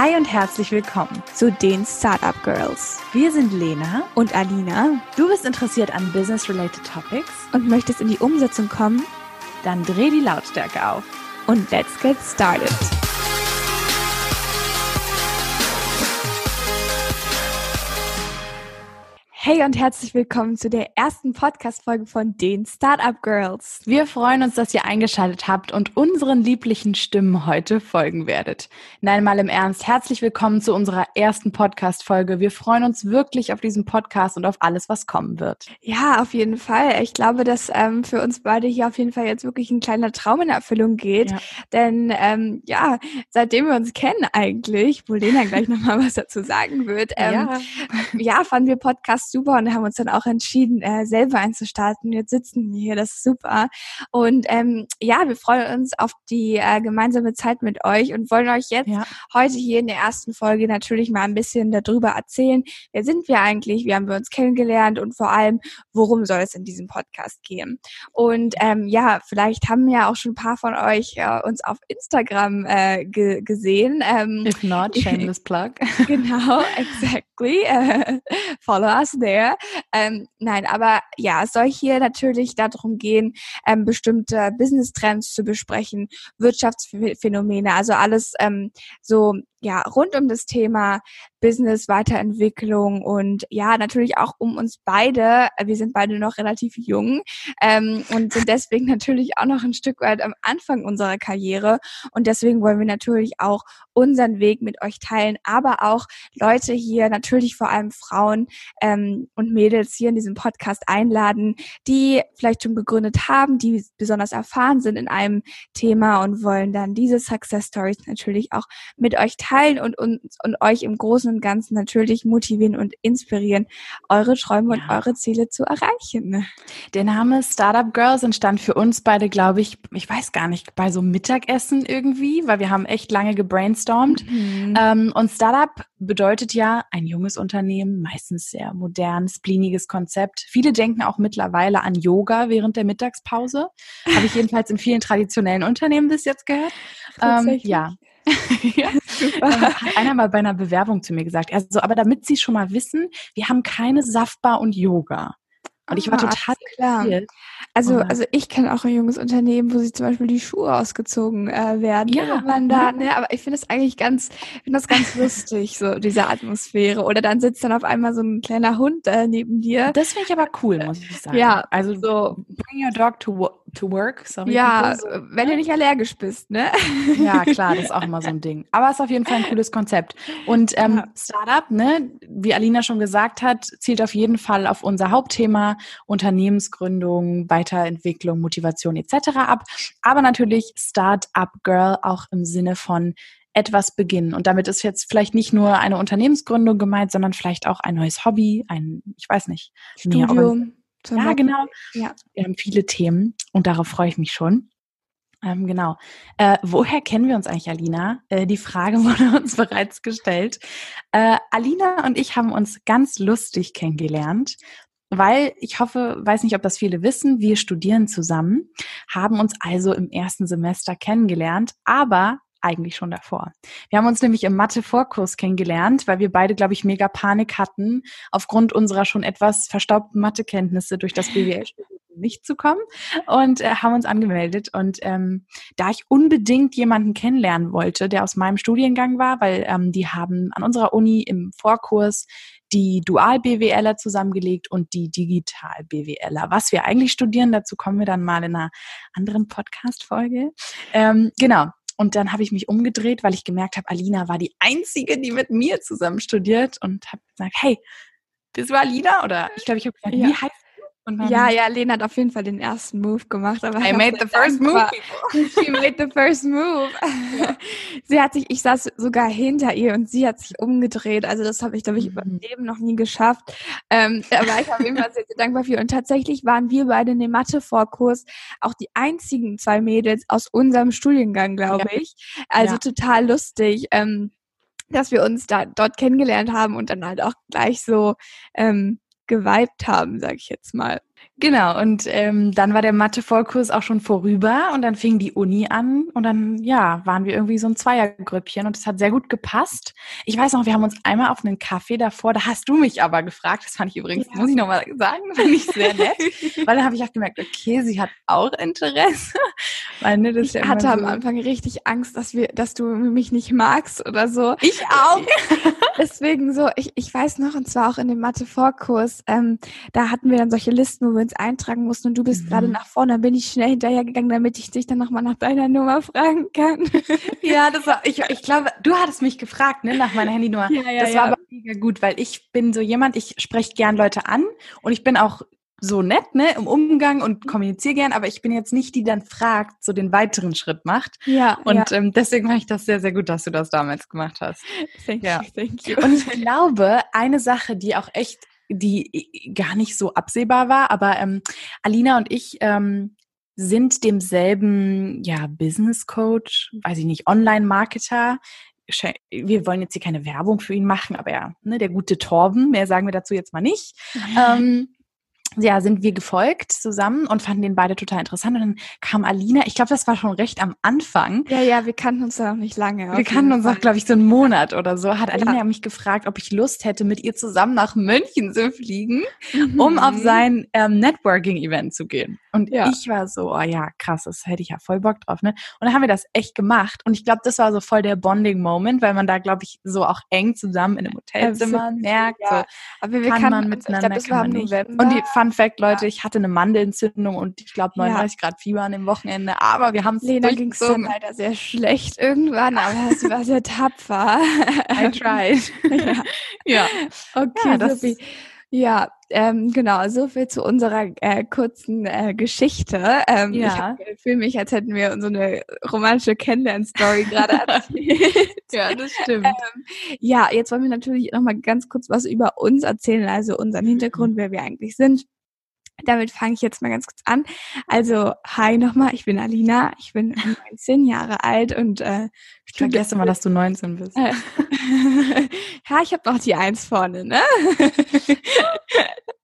Hi und herzlich willkommen zu den Startup Girls. Wir sind Lena und Alina. Du bist interessiert an Business-related Topics und möchtest in die Umsetzung kommen? Dann dreh die Lautstärke auf und let's get started. Hey und herzlich willkommen zu der ersten Podcast-Folge von den Startup Girls. Wir freuen uns, dass ihr eingeschaltet habt und unseren lieblichen Stimmen heute folgen werdet. Nein, mal im Ernst, herzlich willkommen zu unserer ersten Podcast-Folge. Wir freuen uns wirklich auf diesen Podcast und auf alles, was kommen wird. Ja, auf jeden Fall. Ich glaube, dass ähm, für uns beide hier auf jeden Fall jetzt wirklich ein kleiner Traum in Erfüllung geht. Ja. Denn ähm, ja, seitdem wir uns kennen eigentlich, wo Lena gleich nochmal was dazu sagen wird, ähm, ja. ja, fanden wir Podcasts super und haben uns dann auch entschieden, äh, selber einzustarten. Jetzt sitzen wir hier, das ist super. Und ähm, ja, wir freuen uns auf die äh, gemeinsame Zeit mit euch und wollen euch jetzt ja. heute hier in der ersten Folge natürlich mal ein bisschen darüber erzählen, wer sind wir eigentlich, wie haben wir uns kennengelernt und vor allem, worum soll es in diesem Podcast gehen. Und ähm, ja, vielleicht haben ja auch schon ein paar von euch äh, uns auf Instagram äh, ge gesehen. Ähm, If not, shameless plug. genau, exactly. Uh, follow us there there. Ähm, nein, aber ja, es soll hier natürlich darum gehen, ähm, bestimmte Business-Trends zu besprechen, Wirtschaftsphänomene, also alles ähm, so ja rund um das Thema Business, Weiterentwicklung und ja, natürlich auch um uns beide. Wir sind beide noch relativ jung ähm, und sind deswegen natürlich auch noch ein Stück weit am Anfang unserer Karriere. Und deswegen wollen wir natürlich auch unseren Weg mit euch teilen, aber auch Leute hier, natürlich vor allem Frauen ähm, und Mädels hier in diesem Podcast einladen, die vielleicht schon gegründet haben, die besonders erfahren sind in einem Thema und wollen dann diese Success Stories natürlich auch mit euch teilen und uns und euch im Großen Großen und Ganzen natürlich motivieren und inspirieren, eure Träume ja. und eure Ziele zu erreichen. Der Name Startup Girls entstand für uns beide, glaube ich, ich weiß gar nicht, bei so Mittagessen irgendwie, weil wir haben echt lange gebrainstormt. Mhm. Ähm, und Startup bedeutet ja ein junges Unternehmen, meistens sehr modern, spleeniges Konzept. Viele denken auch mittlerweile an Yoga während der Mittagspause. Habe ich jedenfalls in vielen traditionellen Unternehmen bis jetzt gehört. Ähm, ja, ja. Ähm, hat einer mal bei einer Bewerbung zu mir gesagt, also, aber damit Sie schon mal wissen, wir haben keine Saftbar und Yoga. Und ich war ah, total klar. Also, also ich kenne auch ein junges Unternehmen, wo sie zum Beispiel die Schuhe ausgezogen äh, werden. Ja, man da, ne, aber ich finde es eigentlich ganz, finde das ganz lustig, so diese Atmosphäre. Oder dann sitzt dann auf einmal so ein kleiner Hund äh, neben dir. Das finde ich aber cool, muss ich sagen. Ja, also so bring your dog to, to work. Sorry, ja, wenn du nicht allergisch bist, ne? Ja, klar, das ist auch immer so ein Ding. Aber es ist auf jeden Fall ein cooles Konzept. Und ähm. Startup, ne, wie Alina schon gesagt hat, zielt auf jeden Fall auf unser Hauptthema Unternehmensgründung, Weiterentwicklung, Motivation etc. ab. Aber natürlich Start-up Girl auch im Sinne von etwas beginnen. Und damit ist jetzt vielleicht nicht nur eine Unternehmensgründung gemeint, sondern vielleicht auch ein neues Hobby, ein, ich weiß nicht, Studium. Ja, genau. Ja. Wir haben viele Themen und darauf freue ich mich schon. Ähm, genau. Äh, woher kennen wir uns eigentlich, Alina? Äh, die Frage wurde uns bereits gestellt. Äh, Alina und ich haben uns ganz lustig kennengelernt weil ich hoffe, weiß nicht, ob das viele wissen, wir studieren zusammen, haben uns also im ersten Semester kennengelernt, aber eigentlich schon davor. Wir haben uns nämlich im Mathe-Vorkurs kennengelernt, weil wir beide, glaube ich, mega Panik hatten, aufgrund unserer schon etwas verstaubten Mathekenntnisse durch das BWL nicht zu kommen und äh, haben uns angemeldet. Und ähm, da ich unbedingt jemanden kennenlernen wollte, der aus meinem Studiengang war, weil ähm, die haben an unserer Uni im Vorkurs die Dual-BWLer zusammengelegt und die Digital-BWLer. Was wir eigentlich studieren, dazu kommen wir dann mal in einer anderen Podcast-Folge. Ähm, genau. Und dann habe ich mich umgedreht, weil ich gemerkt habe, Alina war die Einzige, die mit mir zusammen studiert und habe gesagt, hey, bist du Alina? Oder ich glaube, ich habe gesagt, ja. wie heißt ja, ja, Lena hat auf jeden Fall den ersten Move gemacht. Aber I made the first move. She made the first move. Ja. sie hat sich, ich saß sogar hinter ihr und sie hat sich umgedreht. Also das habe ich, glaube ich, mhm. im Leben noch nie geschafft. Ähm, aber ich jeden Fall sehr, sehr dankbar für. Und tatsächlich waren wir beide in dem Mathe-Vorkurs auch die einzigen zwei Mädels aus unserem Studiengang, glaube ja. ich. Also ja. total lustig. Ähm, dass wir uns da dort kennengelernt haben und dann halt auch gleich so ähm, geweibt haben, sag ich jetzt mal. Genau, und ähm, dann war der Mathe-Vorkurs auch schon vorüber und dann fing die Uni an und dann, ja, waren wir irgendwie so ein Zweiergrüppchen und es hat sehr gut gepasst. Ich weiß noch, wir haben uns einmal auf einen Kaffee davor, da hast du mich aber gefragt, das fand ich übrigens, ja. muss ich nochmal sagen, fand ich sehr nett, weil da habe ich auch gemerkt, okay, sie hat auch Interesse. Weil, ne, das ich ja hatte so am Anfang richtig Angst, dass wir, dass du mich nicht magst oder so. Ich auch. Deswegen so, ich, ich weiß noch, und zwar auch in dem Mathe-Vorkurs, ähm, da hatten wir dann solche Listen, uns eintragen mussten und du bist mhm. gerade nach vorne, dann bin ich schnell hinterhergegangen, damit ich dich dann nochmal nach deiner Nummer fragen kann. ja, das war, ich, ich glaube, du hattest mich gefragt, ne, nach meiner Handynummer. Ja, ja, das war ja. aber mega gut, weil ich bin so jemand, ich spreche gern Leute an und ich bin auch so nett, ne, im Umgang und kommuniziere gern, aber ich bin jetzt nicht die, die dann fragt, so den weiteren Schritt macht. Ja. Und ja. Ähm, deswegen mache ich das sehr, sehr gut, dass du das damals gemacht hast. Thank ja. you, thank you. Und ich glaube, eine Sache, die auch echt, die gar nicht so absehbar war, aber ähm, Alina und ich ähm, sind demselben, ja, Business Coach, weiß ich nicht, Online-Marketer, wir wollen jetzt hier keine Werbung für ihn machen, aber ja, ne, der gute Torben, mehr sagen wir dazu jetzt mal nicht. ähm, ja, sind wir gefolgt zusammen und fanden den beide total interessant. Und dann kam Alina, ich glaube, das war schon recht am Anfang. Ja, ja, wir kannten uns ja noch nicht lange. Wir kannten uns auch, glaube ich, so einen Monat oder so. Hat Alina ja. mich gefragt, ob ich Lust hätte, mit ihr zusammen nach München zu fliegen, mhm. um auf sein ähm, Networking-Event zu gehen. Und ja. ich war so, oh ja, krass, das hätte ich ja voll Bock drauf. Ne? Und dann haben wir das echt gemacht. Und ich glaube, das war so voll der Bonding-Moment, weil man da, glaube ich, so auch eng zusammen in einem Hotelzimmer merkt. Ja. So, Aber wir kann kannten, man miteinander, ich glaub, das war nicht. Und die Fun Fact, Leute, ich hatte eine Mandelentzündung und ich glaube 39 Grad Fieber an dem Wochenende. Aber wir haben es Lena ging es dann leider sehr schlecht irgendwann, aber es war sehr tapfer. I tried. ja. ja. Okay, ja, Sophie. Ja, ähm, genau, so viel zu unserer äh, kurzen äh, Geschichte. Ähm, ja. Ich fühle mich, als hätten wir so eine romantische Kennenlern-Story gerade erzählt. ja, das stimmt. Ähm, ja, jetzt wollen wir natürlich nochmal ganz kurz was über uns erzählen, also unseren Hintergrund, wer wir eigentlich sind. Damit fange ich jetzt mal ganz kurz an. Also, hi nochmal, ich bin Alina, ich bin 19 Jahre alt und äh, ich vergesse mal, dass du 19 bist. Ja, ich habe noch die Eins vorne, ne?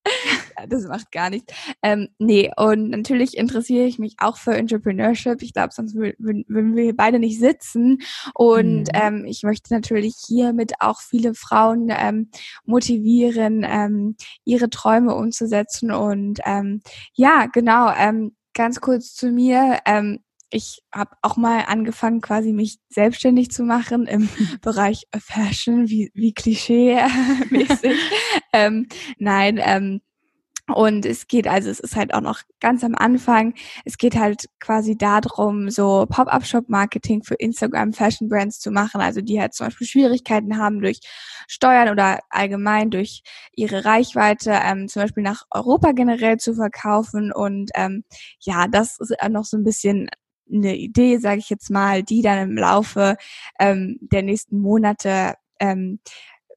das macht gar nichts. Ähm, nee, und natürlich interessiere ich mich auch für Entrepreneurship. Ich glaube, sonst würden, wir beide nicht sitzen. Und mhm. ähm, ich möchte natürlich hiermit auch viele Frauen ähm, motivieren, ähm, ihre Träume umzusetzen. Und ähm, ja, genau, ähm, ganz kurz zu mir. Ähm, ich habe auch mal angefangen, quasi mich selbstständig zu machen im Bereich Fashion, wie, wie Klischee-mäßig. ähm, nein, ähm, und es geht, also es ist halt auch noch ganz am Anfang. Es geht halt quasi darum, so Pop-up-Shop-Marketing für Instagram Fashion Brands zu machen, also die halt zum Beispiel Schwierigkeiten haben durch Steuern oder allgemein durch ihre Reichweite, ähm, zum Beispiel nach Europa generell zu verkaufen. Und ähm, ja, das ist noch so ein bisschen eine Idee, sage ich jetzt mal, die dann im Laufe ähm, der nächsten Monate ähm,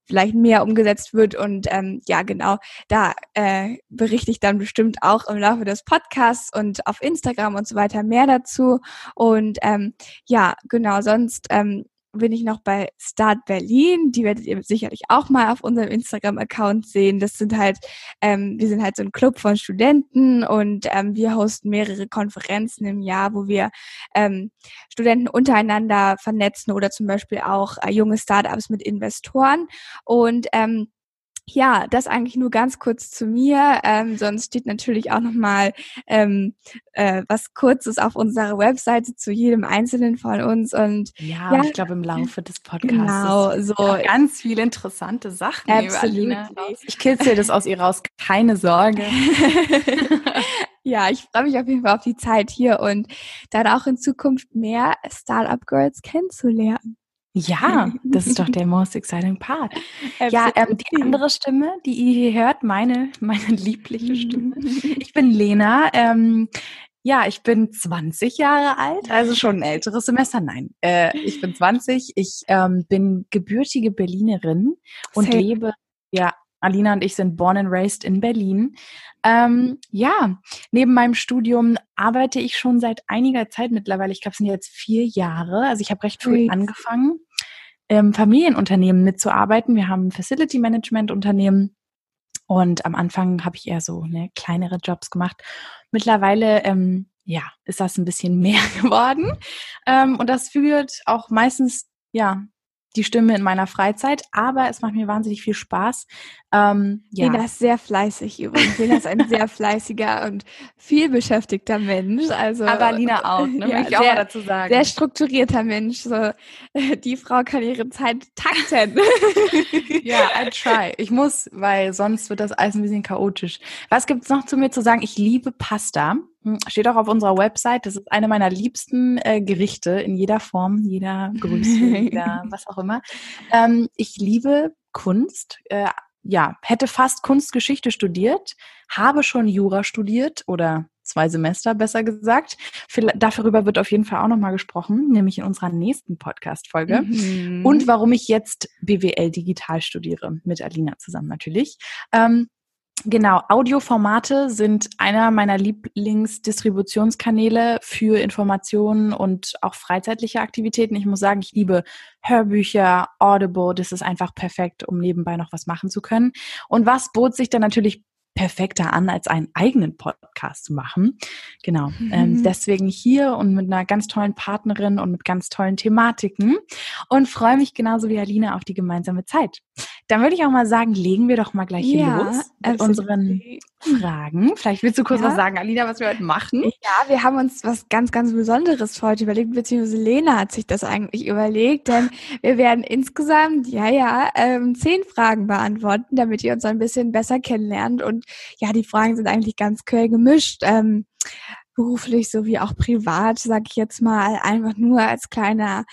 vielleicht mehr umgesetzt wird. Und ähm, ja, genau, da äh, berichte ich dann bestimmt auch im Laufe des Podcasts und auf Instagram und so weiter mehr dazu. Und ähm, ja, genau, sonst ähm, bin ich noch bei Start Berlin. Die werdet ihr sicherlich auch mal auf unserem Instagram-Account sehen. Das sind halt, ähm, wir sind halt so ein Club von Studenten und ähm, wir hosten mehrere Konferenzen im Jahr, wo wir ähm, Studenten untereinander vernetzen oder zum Beispiel auch äh, junge Startups mit Investoren. Und ähm, ja, das eigentlich nur ganz kurz zu mir. Ähm, sonst steht natürlich auch nochmal ähm, äh, was Kurzes auf unserer Webseite zu jedem Einzelnen von uns. Und ja, ja ich glaube im Laufe des Podcasts genau, so ganz viele interessante Sachen über Alina. Ich kitzel das aus ihr raus, keine Sorge. ja, ich freue mich auf jeden Fall auf die Zeit hier und dann auch in Zukunft mehr Startup Girls kennenzulernen. Ja, das ist doch der most exciting part. ja, ähm, die andere Stimme, die ihr hier hört, meine, meine liebliche Stimme. Ich bin Lena. Ähm, ja, ich bin 20 Jahre alt, also schon ein älteres Semester. Nein, äh, ich bin 20. Ich ähm, bin gebürtige Berlinerin und Same. lebe ja Alina und ich sind born and raised in Berlin. Ähm, ja, neben meinem Studium arbeite ich schon seit einiger Zeit mittlerweile. Ich glaube, es sind jetzt vier Jahre. Also ich habe recht früh angefangen, im Familienunternehmen mitzuarbeiten. Wir haben Facility Management Unternehmen Und am Anfang habe ich eher so ne, kleinere Jobs gemacht. Mittlerweile ähm, ja, ist das ein bisschen mehr geworden. Ähm, und das führt auch meistens ja die Stimme in meiner Freizeit, aber es macht mir wahnsinnig viel Spaß. Ähm, ja. Lena ist sehr fleißig übrigens. Lena ist ein sehr fleißiger und viel beschäftigter Mensch. Also, aber Lina auch, ne? Ja, ich auch sehr, mal dazu sagen. Sehr strukturierter Mensch. So, die Frau kann ihre Zeit takten. ja, I try. Ich muss, weil sonst wird das alles ein bisschen chaotisch. Was gibt's noch zu mir zu sagen? Ich liebe Pasta. Hm, steht auch auf unserer Website. Das ist eine meiner liebsten äh, Gerichte in jeder Form, jeder Größe, jeder was auch immer. Ähm, ich liebe Kunst. Äh, ja, hätte fast Kunstgeschichte studiert, habe schon Jura studiert oder zwei Semester besser gesagt. Darüber wird auf jeden Fall auch nochmal gesprochen, nämlich in unserer nächsten Podcast-Folge. Mhm. Und warum ich jetzt BWL digital studiere, mit Alina zusammen natürlich. Ähm, Genau, Audioformate sind einer meiner Lieblingsdistributionskanäle für Informationen und auch freizeitliche Aktivitäten. Ich muss sagen, ich liebe Hörbücher, Audible, das ist einfach perfekt, um nebenbei noch was machen zu können. Und was bot sich dann natürlich perfekter an, als einen eigenen Podcast zu machen. Genau. Mhm. Ähm, deswegen hier und mit einer ganz tollen Partnerin und mit ganz tollen Thematiken und freue mich genauso wie Alina auf die gemeinsame Zeit. Dann würde ich auch mal sagen, legen wir doch mal gleich ja, los mit unseren Fragen. Vielleicht willst du kurz ja. was sagen, Alina, was wir heute machen? Ja, wir haben uns was ganz, ganz Besonderes für heute überlegt, beziehungsweise Lena hat sich das eigentlich überlegt, denn wir werden insgesamt, ja, ja, ähm, zehn Fragen beantworten, damit ihr uns ein bisschen besser kennenlernt. Und ja, die Fragen sind eigentlich ganz quer gemischt. Ähm, beruflich sowie auch privat, sage ich jetzt mal, einfach nur als kleiner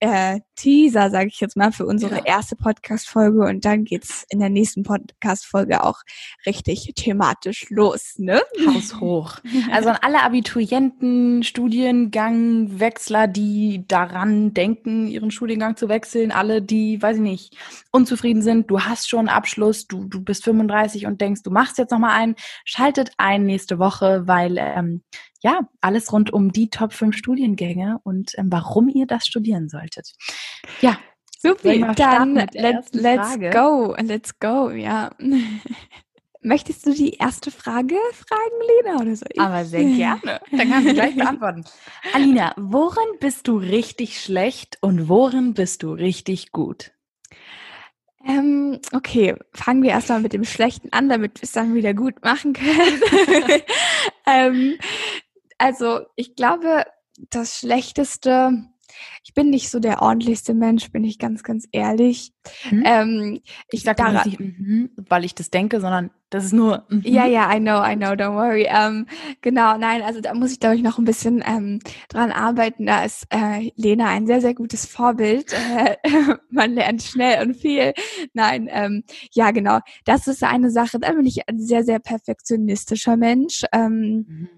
äh, Teaser, sage ich jetzt mal, für unsere ja. erste Podcast-Folge und dann geht's in der nächsten Podcast-Folge auch richtig thematisch los, ne? Haus hoch. Also an alle Abiturienten, Studiengangwechsler, die daran denken, ihren Studiengang zu wechseln, alle, die, weiß ich nicht, unzufrieden sind, du hast schon einen Abschluss, du, du bist 35 und denkst, du machst jetzt nochmal einen, schaltet ein nächste Woche, weil ähm, ja, alles rund um die Top 5 Studiengänge und ähm, warum ihr das studieren solltet. Ja, super. Dann let's, let's go, let's go, ja. Möchtest du die erste Frage fragen, Lena, oder so? Aber sehr gerne. Dann kannst du gleich beantworten. Alina, worin bist du richtig schlecht und worin bist du richtig gut? Ähm, okay, fangen wir erstmal mit dem Schlechten an, damit wir es dann wieder gut machen können. ähm, also ich glaube, das Schlechteste, ich bin nicht so der ordentlichste Mensch, bin ich ganz, ganz ehrlich. Mhm. Ähm, ich sage daran, nicht, mm, weil ich das denke, sondern das ist nur. Mm. Ja, ja, I know, I know, don't worry. Ähm, genau, nein, also da muss ich, glaube ich, noch ein bisschen ähm, dran arbeiten. Da ist äh, Lena ein sehr, sehr gutes Vorbild. Äh, man lernt schnell und viel. Nein, ähm, ja, genau. Das ist eine Sache. Da bin ich ein sehr, sehr perfektionistischer Mensch. Ähm, mhm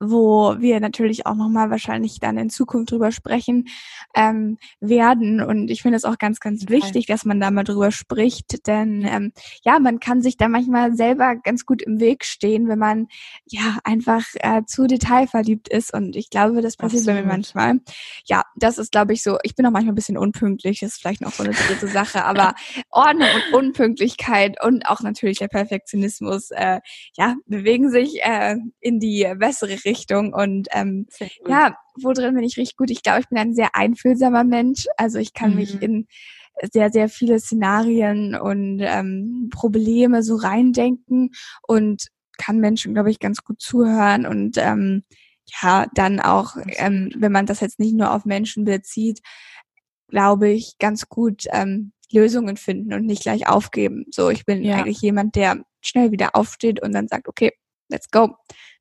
wo wir natürlich auch nochmal wahrscheinlich dann in Zukunft drüber sprechen ähm, werden. Und ich finde es auch ganz, ganz wichtig, dass man da mal drüber spricht, denn ähm, ja, man kann sich da manchmal selber ganz gut im Weg stehen, wenn man ja einfach äh, zu detailverliebt ist. Und ich glaube, das passiert Absolut. bei mir manchmal. Ja, das ist, glaube ich, so. Ich bin auch manchmal ein bisschen unpünktlich, das ist vielleicht noch so eine dritte Sache, aber Ordnung und Unpünktlichkeit und auch natürlich der Perfektionismus, äh, ja, bewegen sich äh, in die bessere Richtung. Und ähm, ja, wo drin bin ich richtig gut? Ich glaube, ich bin ein sehr einfühlsamer Mensch. Also ich kann mhm. mich in sehr, sehr viele Szenarien und ähm, Probleme so reindenken und kann Menschen, glaube ich, ganz gut zuhören und ähm, ja, dann auch, ähm, wenn man das jetzt nicht nur auf Menschen bezieht, glaube ich, ganz gut ähm, Lösungen finden und nicht gleich aufgeben. So, ich bin ja. eigentlich jemand, der schnell wieder aufsteht und dann sagt, okay, let's go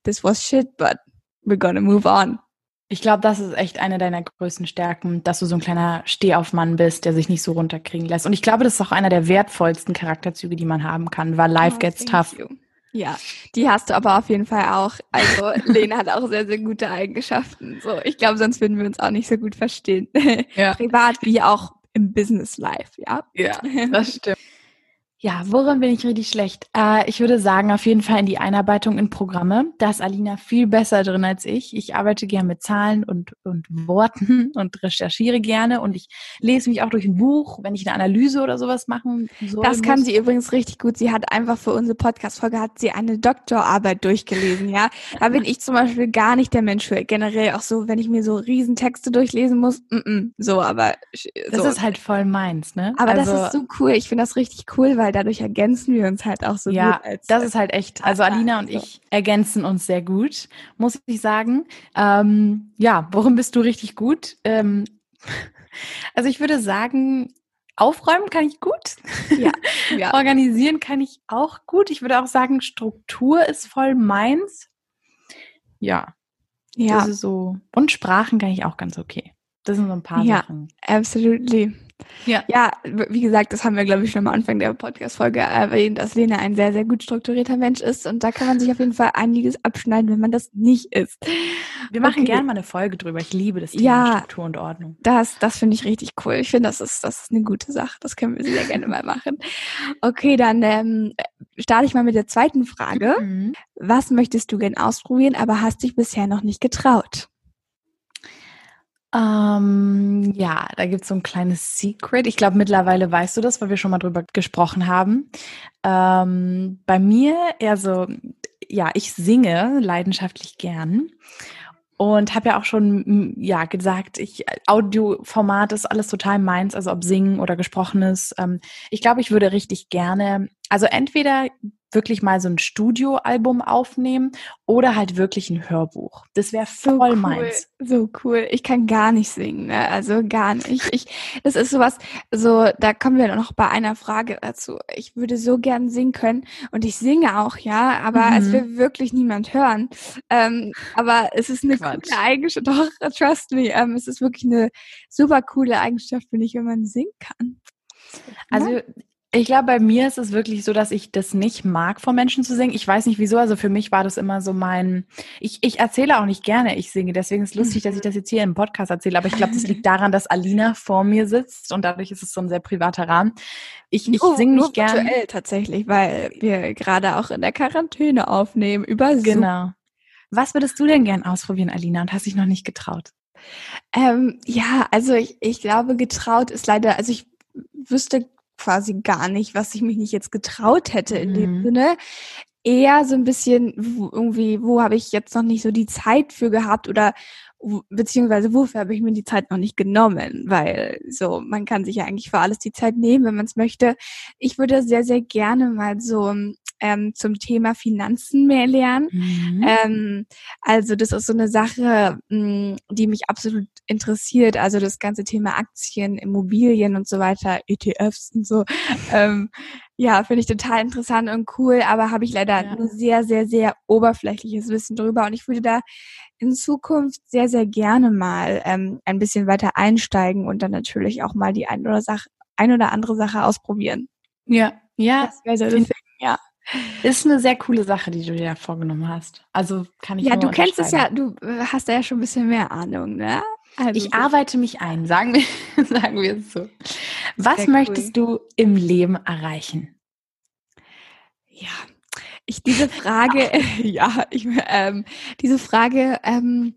this was shit, but we're gonna move on. Ich glaube, das ist echt eine deiner größten Stärken, dass du so ein kleiner Stehaufmann bist, der sich nicht so runterkriegen lässt. Und ich glaube, das ist auch einer der wertvollsten Charakterzüge, die man haben kann, weil life oh, gets tough. You. Ja, die hast du aber auf jeden Fall auch. Also Lena hat auch sehr, sehr gute Eigenschaften. So, ich glaube, sonst würden wir uns auch nicht so gut verstehen. Ja. Privat wie auch im Business Life, ja. Ja, das stimmt. Ja, worin bin ich richtig schlecht? Äh, ich würde sagen, auf jeden Fall in die Einarbeitung in Programme. Da ist Alina viel besser drin als ich. Ich arbeite gerne mit Zahlen und, und Worten und recherchiere gerne und ich lese mich auch durch ein Buch, wenn ich eine Analyse oder sowas machen soll. Das kann muss. sie übrigens richtig gut. Sie hat einfach für unsere Podcast-Folge hat sie eine Doktorarbeit durchgelesen, ja. Da bin ich zum Beispiel gar nicht der Mensch für. Generell auch so, wenn ich mir so Riesentexte durchlesen muss, mm -mm, so, aber. So. Das ist halt voll meins, ne? Aber also, das ist so cool. Ich finde das richtig cool, weil dadurch ergänzen wir uns halt auch so ja, gut. Ja, das ist halt echt. Also Alina und ich ergänzen uns sehr gut, muss ich sagen. Ähm, ja, worum bist du richtig gut? Ähm, also ich würde sagen, Aufräumen kann ich gut. Ja, ja. Organisieren kann ich auch gut. Ich würde auch sagen, Struktur ist voll meins. Ja. Ja. So. Und Sprachen kann ich auch ganz okay. Das sind so ein paar ja, Sachen. Ja, absolutely. Ja. ja, wie gesagt, das haben wir, glaube ich, schon am Anfang der Podcast-Folge erwähnt, dass Lena ein sehr, sehr gut strukturierter Mensch ist. Und da kann man sich auf jeden Fall einiges abschneiden, wenn man das nicht ist. Wir machen okay. gerne mal eine Folge drüber. Ich liebe das Thema ja, Struktur und Ordnung. Das, das finde ich richtig cool. Ich finde, das ist, das ist eine gute Sache. Das können wir sehr gerne mal machen. Okay, dann ähm, starte ich mal mit der zweiten Frage. Mhm. Was möchtest du gern ausprobieren, aber hast dich bisher noch nicht getraut? Ähm, ja, da gibt es so ein kleines Secret. Ich glaube, mittlerweile weißt du das, weil wir schon mal drüber gesprochen haben. Ähm, bei mir eher so, ja, ich singe leidenschaftlich gern und habe ja auch schon ja gesagt, ich Audioformat ist alles total meins, also ob singen oder gesprochenes. Ähm, ich glaube, ich würde richtig gerne, also entweder wirklich mal so ein Studioalbum aufnehmen oder halt wirklich ein Hörbuch. Das wäre voll so cool, meins. So cool. Ich kann gar nicht singen, ne? also gar nicht. Ich, das ist sowas, so da kommen wir noch bei einer Frage dazu. Ich würde so gern singen können und ich singe auch, ja, aber mhm. es will wirklich niemand hören. Ähm, aber es ist eine Quatsch. coole Eigenschaft. Doch, trust me, ähm, es ist wirklich eine super coole Eigenschaft, finde ich, wenn man singen kann. Also ich glaube, bei mir ist es wirklich so, dass ich das nicht mag, vor Menschen zu singen. Ich weiß nicht wieso. Also für mich war das immer so mein. Ich, ich erzähle auch nicht gerne, ich singe. Deswegen ist es lustig, dass ich das jetzt hier im Podcast erzähle. Aber ich glaube, das liegt daran, dass Alina vor mir sitzt und dadurch ist es so ein sehr privater Rahmen. Ich, ich oh, singe nicht gerne. Aktuell tatsächlich, weil wir gerade auch in der Quarantäne aufnehmen über Zoom. Genau. Was würdest du denn gern ausprobieren, Alina, und hast dich noch nicht getraut? Ähm, ja, also ich, ich glaube, getraut ist leider, also ich wüsste quasi gar nicht, was ich mich nicht jetzt getraut hätte in mhm. dem Sinne. Eher so ein bisschen wo, irgendwie, wo habe ich jetzt noch nicht so die Zeit für gehabt oder beziehungsweise wofür habe ich mir die Zeit noch nicht genommen, weil so man kann sich ja eigentlich für alles die Zeit nehmen, wenn man es möchte. Ich würde sehr sehr gerne mal so ähm, zum Thema Finanzen mehr lernen. Mhm. Ähm, also das ist so eine Sache, mh, die mich absolut interessiert. Also das ganze Thema Aktien, Immobilien und so weiter, ETFs und so. Ähm, ja, finde ich total interessant und cool, aber habe ich leider ja. nur sehr, sehr, sehr oberflächliches Wissen drüber. Und ich würde da in Zukunft sehr, sehr gerne mal ähm, ein bisschen weiter einsteigen und dann natürlich auch mal die ein oder, Sache, ein oder andere Sache ausprobieren. Ja, ja. Das wäre so das Ding, ja. Ist eine sehr coole Sache, die du dir da vorgenommen hast. Also kann ich Ja, du kennst es ja, du äh, hast da ja schon ein bisschen mehr Ahnung, ne? Also ich arbeite mich ein, sagen wir, sagen wir es so. Was möchtest cool. du im Leben erreichen? Ja, ich diese Frage, ja, ich, ähm, diese Frage ähm,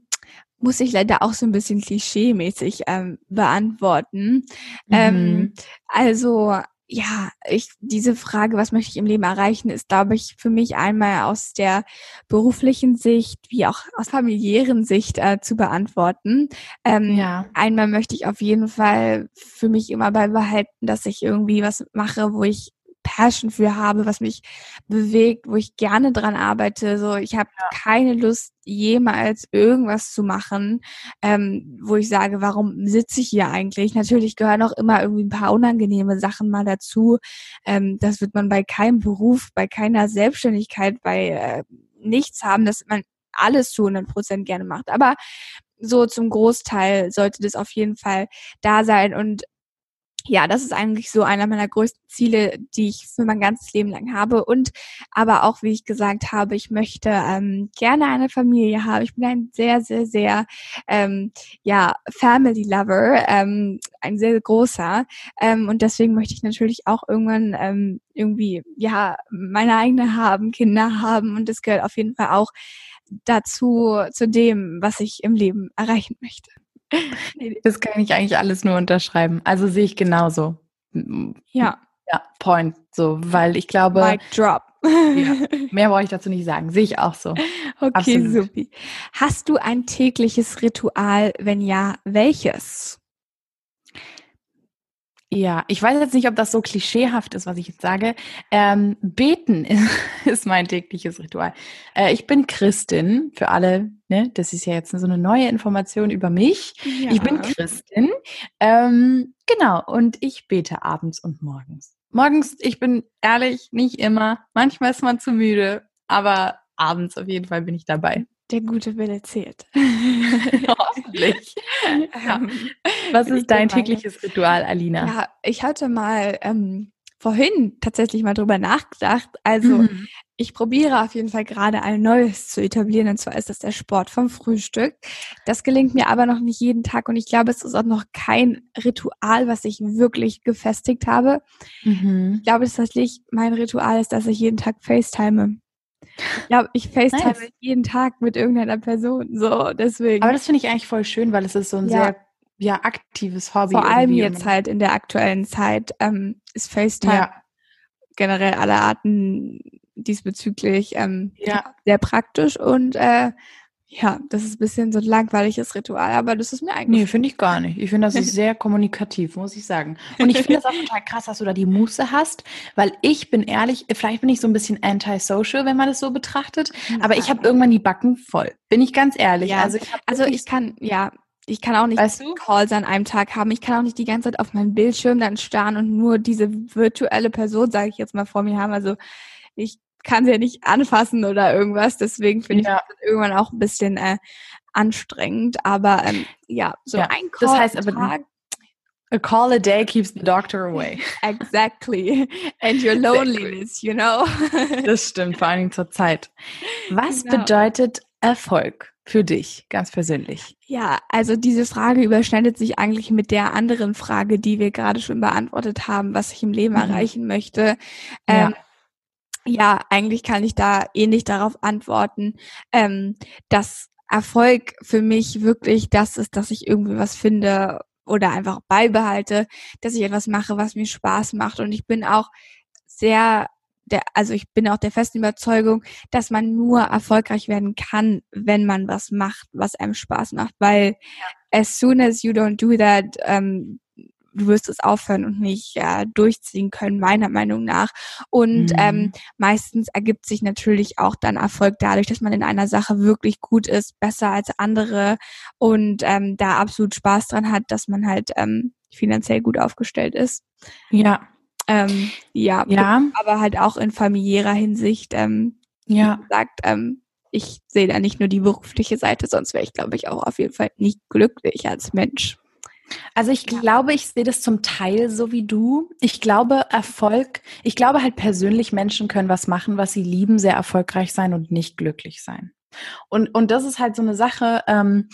muss ich leider auch so ein bisschen klischee-mäßig ähm, beantworten. Ähm, mhm. also ja, ich, diese Frage, was möchte ich im Leben erreichen, ist, glaube ich, für mich einmal aus der beruflichen Sicht wie auch aus familiären Sicht äh, zu beantworten. Ähm, ja. Einmal möchte ich auf jeden Fall für mich immer beibehalten, dass ich irgendwie was mache, wo ich Passion für habe, was mich bewegt, wo ich gerne dran arbeite. So, ich habe ja. keine Lust, jemals irgendwas zu machen, ähm, wo ich sage, warum sitze ich hier eigentlich? Natürlich gehören auch immer irgendwie ein paar unangenehme Sachen mal dazu. Ähm, das wird man bei keinem Beruf, bei keiner Selbstständigkeit, bei äh, nichts haben, dass man alles zu 100 Prozent gerne macht. Aber so zum Großteil sollte das auf jeden Fall da sein und ja, das ist eigentlich so einer meiner größten Ziele, die ich für mein ganzes Leben lang habe. Und aber auch, wie ich gesagt habe, ich möchte ähm, gerne eine Familie haben. Ich bin ein sehr, sehr, sehr ähm, ja Family Lover, ähm, ein sehr großer. Ähm, und deswegen möchte ich natürlich auch irgendwann ähm, irgendwie ja meine eigene haben, Kinder haben. Und das gehört auf jeden Fall auch dazu zu dem, was ich im Leben erreichen möchte. Das kann ich eigentlich alles nur unterschreiben. Also sehe ich genauso. Ja. Ja, Point. So, weil ich glaube. Mic drop. Ja, mehr brauche ich dazu nicht sagen. Sehe ich auch so. Okay, super. Hast du ein tägliches Ritual? Wenn ja, welches? Ja, ich weiß jetzt nicht, ob das so klischeehaft ist, was ich jetzt sage. Ähm, beten ist, mein tägliches Ritual. Äh, ich bin Christin, für alle, ne? Das ist ja jetzt so eine neue Information über mich. Ja. Ich bin Christin. Ähm, genau, und ich bete abends und morgens. Morgens, ich bin ehrlich, nicht immer. Manchmal ist man zu müde, aber abends auf jeden Fall bin ich dabei. Der gute Wille zählt. Hoffentlich. Ähm, Was ist dein tägliches Ritual, Alina? Ja, ich hatte mal ähm, vorhin tatsächlich mal drüber nachgedacht. Also mhm. ich probiere auf jeden Fall gerade ein neues zu etablieren und zwar ist das der Sport vom Frühstück. Das gelingt mir aber noch nicht jeden Tag und ich glaube, es ist auch noch kein Ritual, was ich wirklich gefestigt habe. Mhm. Ich glaube tatsächlich, mein Ritual ist, dass ich jeden Tag FaceTime. Ja, ich FaceTime nice. jeden Tag mit irgendeiner Person, so deswegen. Aber das finde ich eigentlich voll schön, weil es ist so ein ja. sehr ja aktives Hobby. Vor allem jetzt halt in der aktuellen Zeit ähm, ist FaceTime ja. generell aller Arten diesbezüglich ähm, ja. sehr praktisch und äh, ja, das ist ein bisschen so ein langweiliges Ritual, aber das ist mir eigentlich. Nee, finde ich gar nicht. Ich finde, das ist sehr kommunikativ, muss ich sagen. Und ich finde es auch total krass, dass du da die Muße hast, weil ich bin ehrlich, vielleicht bin ich so ein bisschen antisocial, wenn man das so betrachtet, aber ich habe irgendwann die Backen voll. Bin ich ganz ehrlich. Ja. Also, ich, also ich kann, ja, ich kann auch nicht weißt du? Calls an einem Tag haben. Ich kann auch nicht die ganze Zeit auf meinen Bildschirm dann starren und nur diese virtuelle Person, sage ich jetzt mal, vor mir haben. Also ich kann sie ja nicht anfassen oder irgendwas. Deswegen finde ja. ich das irgendwann auch ein bisschen äh, anstrengend. Aber ähm, ja, so ja. ein Call das heißt aber, Tag. A call a day keeps the doctor away. Exactly. And your loneliness, you know. das stimmt, vor allen Dingen zur Zeit. Was genau. bedeutet Erfolg für dich, ganz persönlich? Ja, also diese Frage überschneidet sich eigentlich mit der anderen Frage, die wir gerade schon beantwortet haben, was ich im Leben mhm. erreichen möchte. Ähm, ja ja, eigentlich kann ich da ähnlich darauf antworten, ähm, dass Erfolg für mich wirklich das ist, dass ich irgendwie was finde oder einfach beibehalte, dass ich etwas mache, was mir Spaß macht. Und ich bin auch sehr, der, also ich bin auch der festen Überzeugung, dass man nur erfolgreich werden kann, wenn man was macht, was einem Spaß macht. Weil as soon as you don't do that, ähm, du wirst es aufhören und nicht ja, durchziehen können, meiner Meinung nach. Und mhm. ähm, meistens ergibt sich natürlich auch dann Erfolg dadurch, dass man in einer Sache wirklich gut ist, besser als andere und ähm, da absolut Spaß dran hat, dass man halt ähm, finanziell gut aufgestellt ist. Ja. Ähm, ja, ja, aber halt auch in familiärer Hinsicht, ähm, ja. gesagt, ähm, ich sehe da nicht nur die berufliche Seite, sonst wäre ich, glaube ich, auch auf jeden Fall nicht glücklich als Mensch. Also ich glaube, ich sehe das zum Teil so wie du. Ich glaube, Erfolg, ich glaube halt persönlich, Menschen können was machen, was sie lieben, sehr erfolgreich sein und nicht glücklich sein. Und, und das ist halt so eine Sache, ähm,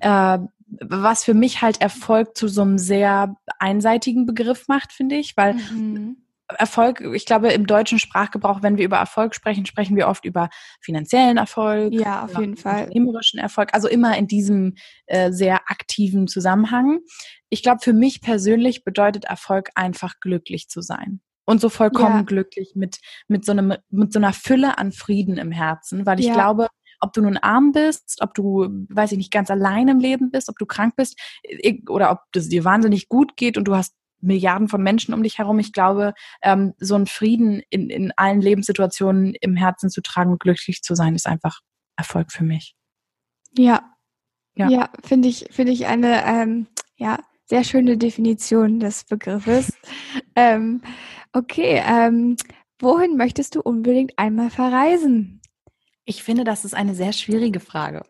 äh, was für mich halt Erfolg zu so einem sehr einseitigen Begriff macht, finde ich, weil mhm. Erfolg, ich glaube, im deutschen Sprachgebrauch, wenn wir über Erfolg sprechen, sprechen wir oft über finanziellen Erfolg. Ja, auf jeden Fall. Unternehmerischen Erfolg, also immer in diesem äh, sehr aktiven Zusammenhang. Ich glaube, für mich persönlich bedeutet Erfolg einfach glücklich zu sein. Und so vollkommen ja. glücklich mit, mit so einem, mit so einer Fülle an Frieden im Herzen, weil ich ja. glaube, ob du nun arm bist, ob du, weiß ich nicht, ganz allein im Leben bist, ob du krank bist oder ob es dir wahnsinnig gut geht und du hast Milliarden von Menschen um dich herum. Ich glaube, ähm, so ein Frieden in, in allen Lebenssituationen im Herzen zu tragen und glücklich zu sein, ist einfach Erfolg für mich. Ja. Ja, ja finde ich, finde ich eine ähm, ja, sehr schöne Definition des Begriffes. ähm, okay, ähm, wohin möchtest du unbedingt einmal verreisen? Ich finde, das ist eine sehr schwierige Frage.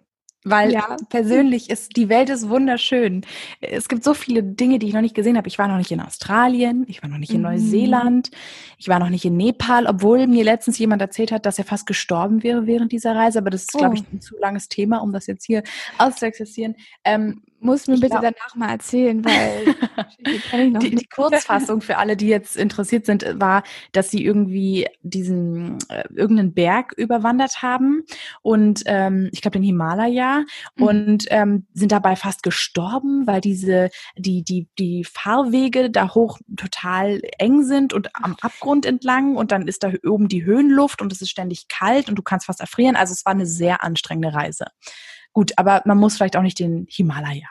Weil ja. persönlich ist die Welt ist wunderschön. Es gibt so viele Dinge, die ich noch nicht gesehen habe. Ich war noch nicht in Australien, ich war noch nicht in mhm. Neuseeland, ich war noch nicht in Nepal, obwohl mir letztens jemand erzählt hat, dass er fast gestorben wäre während dieser Reise. Aber das ist, oh. glaube ich, ein zu langes Thema, um das jetzt hier auszuexerzieren. Ähm, muss mir bitte glaub, danach mal erzählen, weil die, die, die, Kurzfassung für alle, die jetzt interessiert sind, war, dass sie irgendwie diesen äh, irgendeinen Berg überwandert haben und ähm, ich glaube den Himalaya mhm. und ähm, sind dabei fast gestorben, weil diese die die die Fahrwege da hoch total eng sind und am Abgrund entlang und dann ist da oben die Höhenluft und es ist ständig kalt und du kannst fast erfrieren. Also es war eine sehr anstrengende Reise. Gut, aber man muss vielleicht auch nicht den Himalaya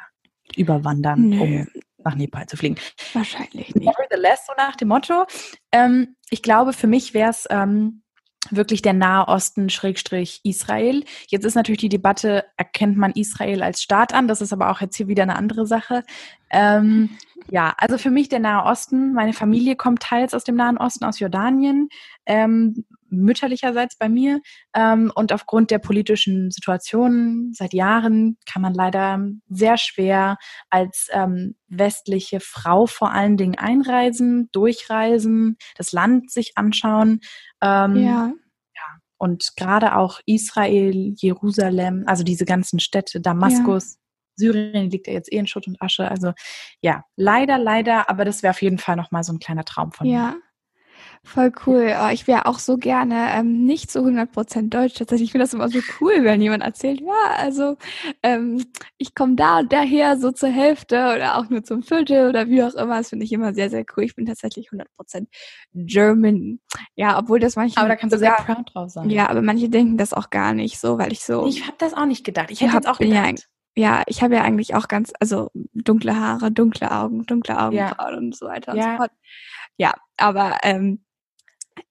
überwandern, Nö. um nach Nepal zu fliegen. Wahrscheinlich nicht. Nevertheless, so nach dem Motto. Ähm, ich glaube, für mich wäre es ähm, wirklich der Nahe Osten Schrägstrich Israel. Jetzt ist natürlich die Debatte, erkennt man Israel als Staat an? Das ist aber auch jetzt hier wieder eine andere Sache. Ähm, ja, also für mich der Nahe Osten. Meine Familie kommt teils aus dem Nahen Osten, aus Jordanien, ähm, mütterlicherseits bei mir. Ähm, und aufgrund der politischen Situation seit Jahren kann man leider sehr schwer als ähm, westliche Frau vor allen Dingen einreisen, durchreisen, das Land sich anschauen. Ähm, ja. ja. Und gerade auch Israel, Jerusalem, also diese ganzen Städte, Damaskus. Ja. Syrien liegt ja jetzt eh in Schutt und Asche. Also ja, leider, leider, aber das wäre auf jeden Fall nochmal so ein kleiner Traum von ja. mir. Voll cool. Oh, ich wäre auch so gerne ähm, nicht zu 100% Deutsch. Tatsächlich, ich finde das immer so cool, wenn jemand erzählt, ja, also ähm, ich komme da und daher so zur Hälfte oder auch nur zum Viertel oder wie auch immer. Das finde ich immer sehr, sehr cool. Ich bin tatsächlich 100% German. Ja, obwohl das manche... Aber da kannst sogar, du sehr proud drauf sein. Ja, aber manche denken das auch gar nicht so, weil ich so... Ich habe das auch nicht gedacht. Ich hätte jetzt auch gedacht ja, ich habe ja eigentlich auch ganz, also dunkle Haare, dunkle Augen, dunkle Augenbrauen ja. und so weiter und ja. so fort. Ja, aber ähm,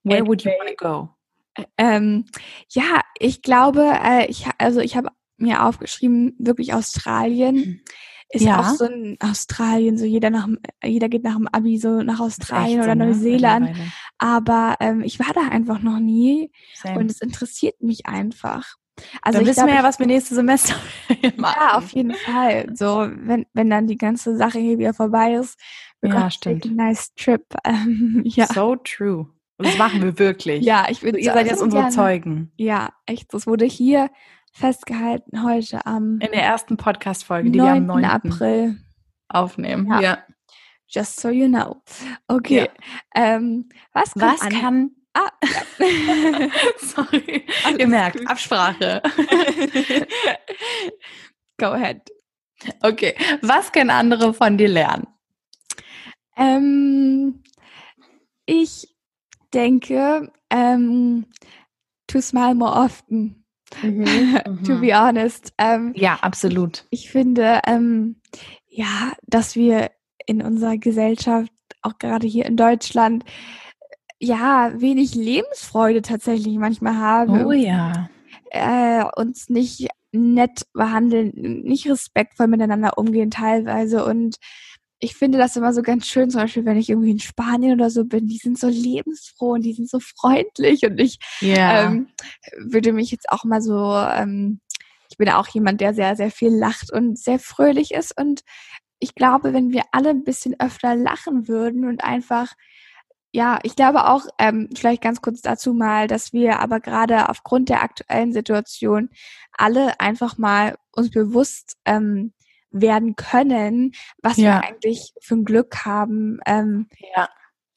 Where would you want to go? Ähm, ja, ich glaube, äh, ich, also ich habe mir aufgeschrieben, wirklich Australien. Ist ja. auch so ein Australien, so jeder nach jeder geht nach dem Abi so nach Australien oder so, ne? Neuseeland. Aber ähm, ich war da einfach noch nie Same. und es interessiert mich einfach. Also dann wissen glaub, wir ja, was wir nächstes Semester machen. Ja, auf jeden Fall. So, wenn, wenn dann die ganze Sache hier wieder vorbei ist, wir ja, stimmt. nice trip. Ähm, ja. So true. Und das machen wir wirklich. Ja, ich würde also, Ihr seid jetzt unsere gerne. Zeugen. Ja, echt. Das wurde hier festgehalten heute am in der ersten Podcast-Folge, die wir am 9. April aufnehmen. Ja. ja. Just so you know. Okay. Ja. Ähm, was kann, was kann Ah, ja. Sorry. Alles Ihr merkt, gut. Absprache. Go ahead. Okay. Was können andere von dir lernen? Ähm, ich denke, ähm, to smile more often. Mhm, to be mhm. honest. Ähm, ja, absolut. Ich, ich finde, ähm, ja, dass wir in unserer Gesellschaft, auch gerade hier in Deutschland, ja, wenig Lebensfreude tatsächlich manchmal haben. Oh ja. Äh, uns nicht nett behandeln, nicht respektvoll miteinander umgehen teilweise und ich finde das immer so ganz schön, zum Beispiel, wenn ich irgendwie in Spanien oder so bin, die sind so lebensfroh und die sind so freundlich und ich yeah. ähm, würde mich jetzt auch mal so, ähm, ich bin auch jemand, der sehr, sehr viel lacht und sehr fröhlich ist und ich glaube, wenn wir alle ein bisschen öfter lachen würden und einfach ja, ich glaube auch, ähm, vielleicht ganz kurz dazu mal, dass wir aber gerade aufgrund der aktuellen Situation alle einfach mal uns bewusst ähm, werden können, was ja. wir eigentlich für ein Glück haben, ähm, ja.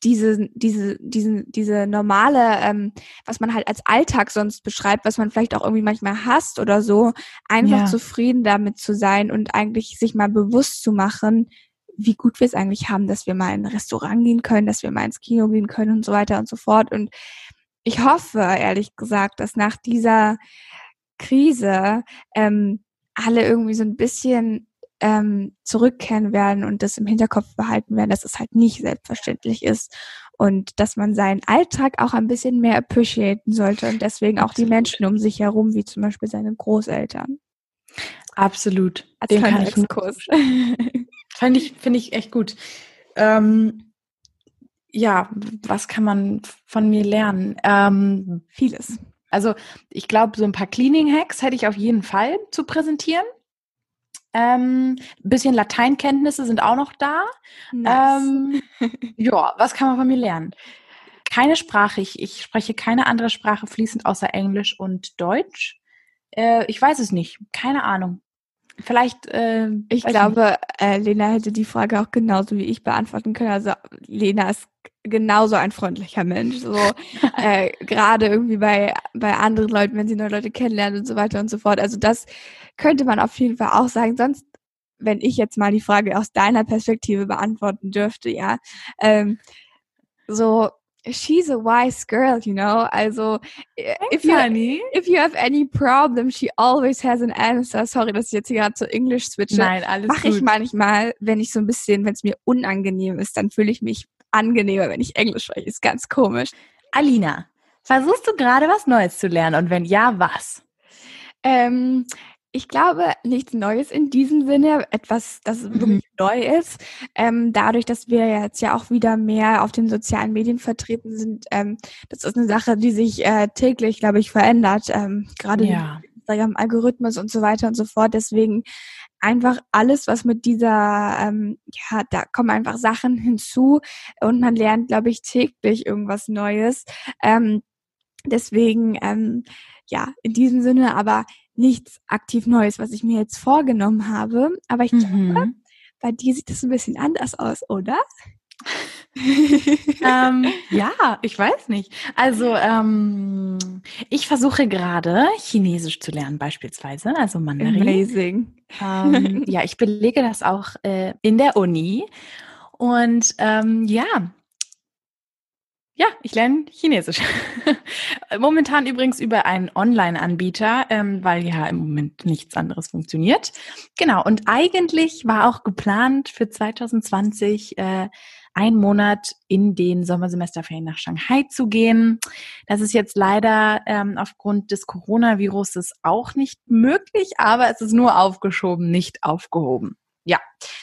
diese, diese, diese, diese normale, ähm, was man halt als Alltag sonst beschreibt, was man vielleicht auch irgendwie manchmal hasst oder so, einfach ja. zufrieden damit zu sein und eigentlich sich mal bewusst zu machen, wie gut wir es eigentlich haben, dass wir mal in ein Restaurant gehen können, dass wir mal ins Kino gehen können und so weiter und so fort. Und ich hoffe, ehrlich gesagt, dass nach dieser Krise ähm, alle irgendwie so ein bisschen ähm, zurückkehren werden und das im Hinterkopf behalten werden, dass es halt nicht selbstverständlich ist und dass man seinen Alltag auch ein bisschen mehr appreciaten sollte und deswegen auch die Menschen um sich herum, wie zum Beispiel seine Großeltern. Absolut. Als Den kann ich Exkurs. Finde ich, finde ich echt gut. Ähm, ja, was kann man von mir lernen? Ähm, Vieles. Also ich glaube, so ein paar Cleaning-Hacks hätte ich auf jeden Fall zu präsentieren. Ähm, bisschen Lateinkenntnisse sind auch noch da. Nice. Ähm, ja, was kann man von mir lernen? Keine Sprache. Ich, ich spreche keine andere Sprache fließend außer Englisch und Deutsch. Äh, ich weiß es nicht. Keine Ahnung. Vielleicht. Äh, ich glaube, äh, Lena hätte die Frage auch genauso wie ich beantworten können. Also Lena ist genauso ein freundlicher Mensch. So äh, gerade irgendwie bei bei anderen Leuten, wenn sie neue Leute kennenlernen und so weiter und so fort. Also das könnte man auf jeden Fall auch sagen. Sonst, wenn ich jetzt mal die Frage aus deiner Perspektive beantworten dürfte, ja, ähm, so she's a wise girl, you know. Also if you, if you have any problem, she always has an answer. Sorry, dass ich jetzt hier gerade zu Englisch switche. Nein, alles Mache ich manchmal, wenn ich so ein bisschen, wenn es mir unangenehm ist, dann fühle ich mich angenehmer, wenn ich Englisch spreche. Ist ganz komisch. Alina, versuchst du gerade was Neues zu lernen? Und wenn ja, was? Ähm, ich glaube, nichts Neues in diesem Sinne, etwas, das mhm. wirklich neu ist. Ähm, dadurch, dass wir jetzt ja auch wieder mehr auf den sozialen Medien vertreten sind, ähm, das ist eine Sache, die sich äh, täglich, glaube ich, verändert. Ähm, gerade ja. Instagram-Algorithmus und so weiter und so fort. Deswegen einfach alles, was mit dieser, ähm, ja, da kommen einfach Sachen hinzu und man lernt, glaube ich, täglich irgendwas Neues. Ähm, deswegen, ähm, ja, in diesem Sinne, aber nichts aktiv Neues, was ich mir jetzt vorgenommen habe. Aber ich mhm. glaube, bei dir sieht das ein bisschen anders aus, oder? ähm, ja, ich weiß nicht. Also ähm, ich versuche gerade Chinesisch zu lernen beispielsweise, also Mandarin. Amazing. Ähm, ja, ich belege das auch äh, in der Uni und ähm, ja, ja, ich lerne Chinesisch. Momentan übrigens über einen Online-Anbieter, ähm, weil ja im Moment nichts anderes funktioniert. Genau, und eigentlich war auch geplant für 2020 äh, einen Monat in den Sommersemesterferien nach Shanghai zu gehen. Das ist jetzt leider ähm, aufgrund des Coronavirus auch nicht möglich, aber es ist nur aufgeschoben, nicht aufgehoben ja,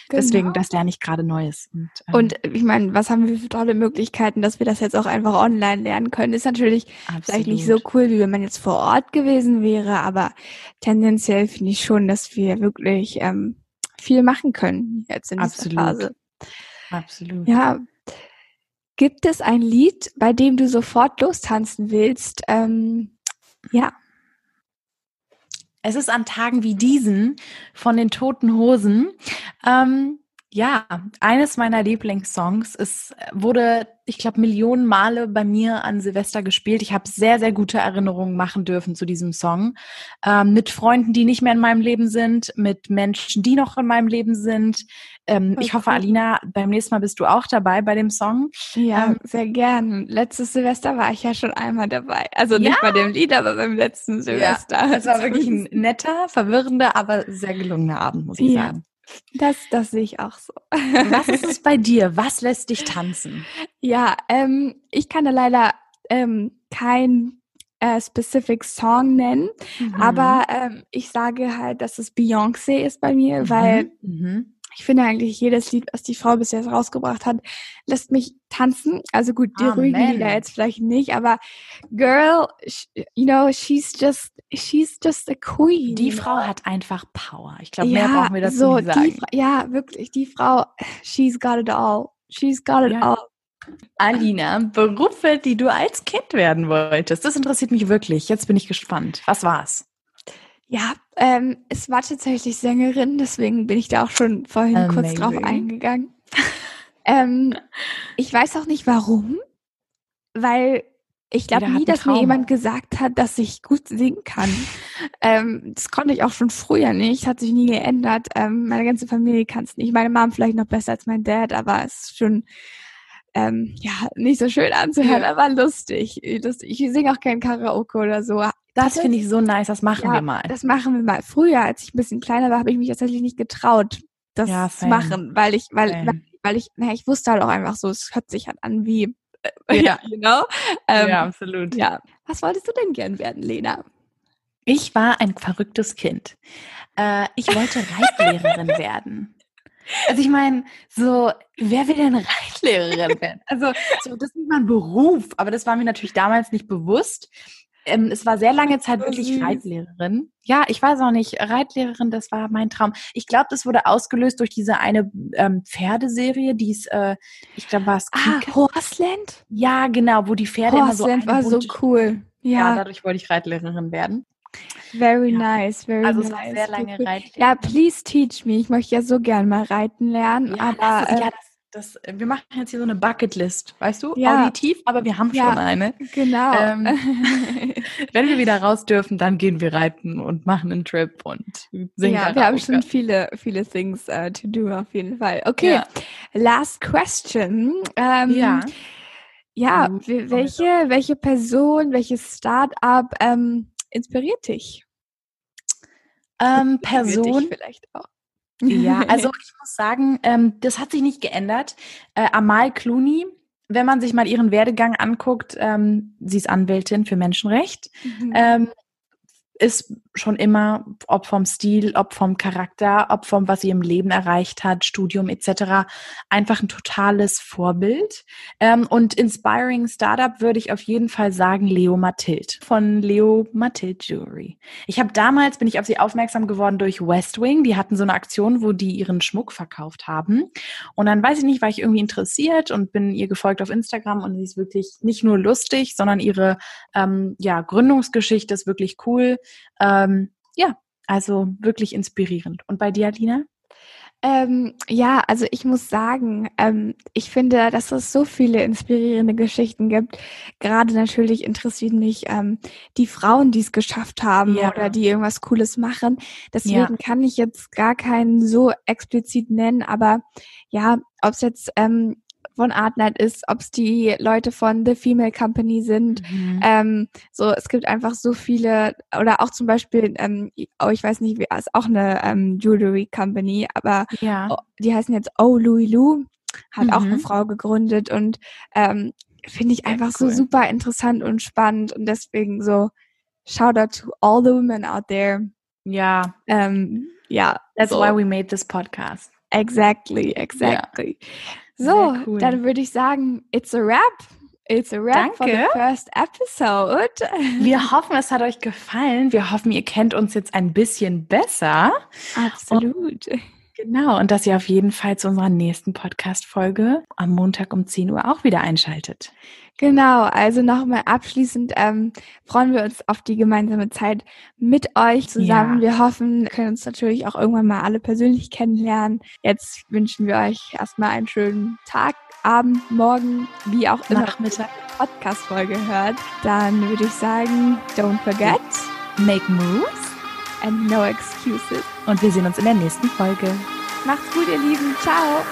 genau. deswegen, das lerne ich gerade Neues. Und, ähm, und ich meine, was haben wir für tolle Möglichkeiten, dass wir das jetzt auch einfach online lernen können? Ist natürlich absolut. vielleicht nicht so cool, wie wenn man jetzt vor Ort gewesen wäre, aber tendenziell finde ich schon, dass wir wirklich ähm, viel machen können jetzt in dieser absolut. Phase. Absolut. Ja. Gibt es ein Lied, bei dem du sofort lostanzen willst? Ähm, ja. Es ist an Tagen wie diesen von den Toten Hosen. Ähm, ja, eines meiner Lieblingssongs. Es wurde ich glaube, Millionen Male bei mir an Silvester gespielt. Ich habe sehr, sehr gute Erinnerungen machen dürfen zu diesem Song. Ähm, mit Freunden, die nicht mehr in meinem Leben sind, mit Menschen, die noch in meinem Leben sind. Ähm, ich hoffe, Alina, beim nächsten Mal bist du auch dabei bei dem Song. Ja, ähm, sehr gern. Letztes Silvester war ich ja schon einmal dabei. Also nicht ja. bei dem Lied, aber beim letzten Silvester. Ja, es war wirklich ein netter, verwirrender, aber sehr gelungener Abend, muss ich ja. sagen. Das, das sehe ich auch so. Was ist es bei dir? Was lässt dich tanzen? Ja, ähm, ich kann da leider ähm, kein äh, specific Song nennen, mhm. aber ähm, ich sage halt, dass es Beyoncé ist bei mir, mhm. weil mhm. Ich finde eigentlich jedes Lied, was die Frau bis jetzt rausgebracht hat, lässt mich tanzen. Also gut, die Amen. ruhigen Lieder jetzt vielleicht nicht, aber Girl, you know, she's just, she's just a queen. Die Frau hat einfach Power. Ich glaube, ja, mehr brauchen wir dazu so, nicht sagen. Die, ja, wirklich, die Frau, she's got it all. She's got it ja. all. Alina, Berufe, die du als Kind werden wolltest. Das interessiert mich wirklich. Jetzt bin ich gespannt. Was war's? Ja, ähm, es war tatsächlich Sängerin, deswegen bin ich da auch schon vorhin Amazing. kurz drauf eingegangen. ähm, ich weiß auch nicht warum, weil ich glaube nie, dass mir jemand gesagt hat, dass ich gut singen kann. ähm, das konnte ich auch schon früher nicht, hat sich nie geändert. Ähm, meine ganze Familie kann es nicht. Meine Mom vielleicht noch besser als mein Dad, aber es ist schon ähm, ja nicht so schön anzuhören, ja. aber lustig. lustig. Ich singe auch kein Karaoke oder so. Das finde ich so nice, das machen ja, wir mal. Das machen wir mal. Früher, als ich ein bisschen kleiner war, habe ich mich tatsächlich nicht getraut, das ja, zu machen, weil ich, weil, weil, weil, ich, naja, ich wusste halt auch einfach so, es hört sich halt an wie, äh, ja, you know? Ähm, ja, absolut. Ja. Was wolltest du denn gern werden, Lena? Ich war ein verrücktes Kind. Äh, ich wollte Reitlehrerin werden. Also ich meine, so, wer will denn Reitlehrerin werden? Also so, das ist nicht mein Beruf, aber das war mir natürlich damals nicht bewusst. Ähm, es war sehr lange Zeit wirklich süß. Reitlehrerin. Ja, ich weiß auch nicht, Reitlehrerin, das war mein Traum. Ich glaube, das wurde ausgelöst durch diese eine ähm, Pferdeserie, die es, äh, ich glaube, war es Ah, Horseland? Ja, genau, wo die Pferde Horseland immer so war so cool. Ja. ja, dadurch wollte ich Reitlehrerin werden. Very ja. nice, very also nice. Also es war sehr lange Reitlehrerin. Ja, please teach me. Ich möchte ja so gern mal reiten lernen, ja, aber das, äh, ja, das das, äh, wir machen jetzt hier so eine Bucketlist, weißt du? Ja. Auditiv, aber wir haben ja, schon eine. Genau. Ähm, wenn wir wieder raus dürfen, dann gehen wir reiten und machen einen Trip und singen. Ja, wir haben schon viele, viele things uh, to do auf jeden Fall. Okay, ja. last question. Ähm, ja. Ja, welche, welche Person, welches Startup ähm, inspiriert dich? Ähm, Person. Dich vielleicht auch. Ja, also ich muss sagen, ähm, das hat sich nicht geändert. Äh, Amal Clooney, wenn man sich mal ihren Werdegang anguckt, ähm, sie ist Anwältin für Menschenrecht. Mhm. Ähm, ist schon immer, ob vom Stil, ob vom Charakter, ob vom, was sie im Leben erreicht hat, Studium etc., einfach ein totales Vorbild. Ähm, und Inspiring Startup würde ich auf jeden Fall sagen Leo Mathild von Leo Mathild Jewelry. Ich habe damals, bin ich auf sie aufmerksam geworden durch West Wing. Die hatten so eine Aktion, wo die ihren Schmuck verkauft haben. Und dann weiß ich nicht, war ich irgendwie interessiert und bin ihr gefolgt auf Instagram und sie ist wirklich nicht nur lustig, sondern ihre ähm, ja, Gründungsgeschichte ist wirklich cool. Ähm, ja, also wirklich inspirierend. Und bei dir, Alina? Ähm, ja, also ich muss sagen, ähm, ich finde, dass es so viele inspirierende Geschichten gibt. Gerade natürlich interessieren mich ähm, die Frauen, die es geschafft haben ja. oder die irgendwas Cooles machen. Deswegen ja. kann ich jetzt gar keinen so explizit nennen, aber ja, ob es jetzt ähm, von Artnight ist, ob es die Leute von The Female Company sind. Mhm. Ähm, so, es gibt einfach so viele, oder auch zum Beispiel, ähm, oh, ich weiß nicht, wie, ist auch eine ähm, Jewelry Company, aber ja. oh, die heißen jetzt Oh Louis Lou, hat mhm. auch eine Frau gegründet und ähm, finde ich einfach cool. so super interessant und spannend und deswegen so shout out to all the women out there. Ja. Ähm, ja. That's so. why we made this podcast. Exactly, exactly. Ja. So, cool. dann würde ich sagen, it's a wrap. It's a wrap Danke. for the first episode. Wir hoffen, es hat euch gefallen. Wir hoffen, ihr kennt uns jetzt ein bisschen besser. Absolut. Und genau, und dass ihr auf jeden Fall zu unserer nächsten Podcast-Folge am Montag um 10 Uhr auch wieder einschaltet. Genau, also nochmal abschließend ähm, freuen wir uns auf die gemeinsame Zeit mit euch zusammen. Ja. Wir hoffen, wir können uns natürlich auch irgendwann mal alle persönlich kennenlernen. Jetzt wünschen wir euch erstmal einen schönen Tag, Abend, Morgen, wie auch immer Nachmittag Podcast-Folge hört. Dann würde ich sagen, don't forget, make moves and no excuses. Und wir sehen uns in der nächsten Folge. Macht's gut, ihr Lieben. Ciao.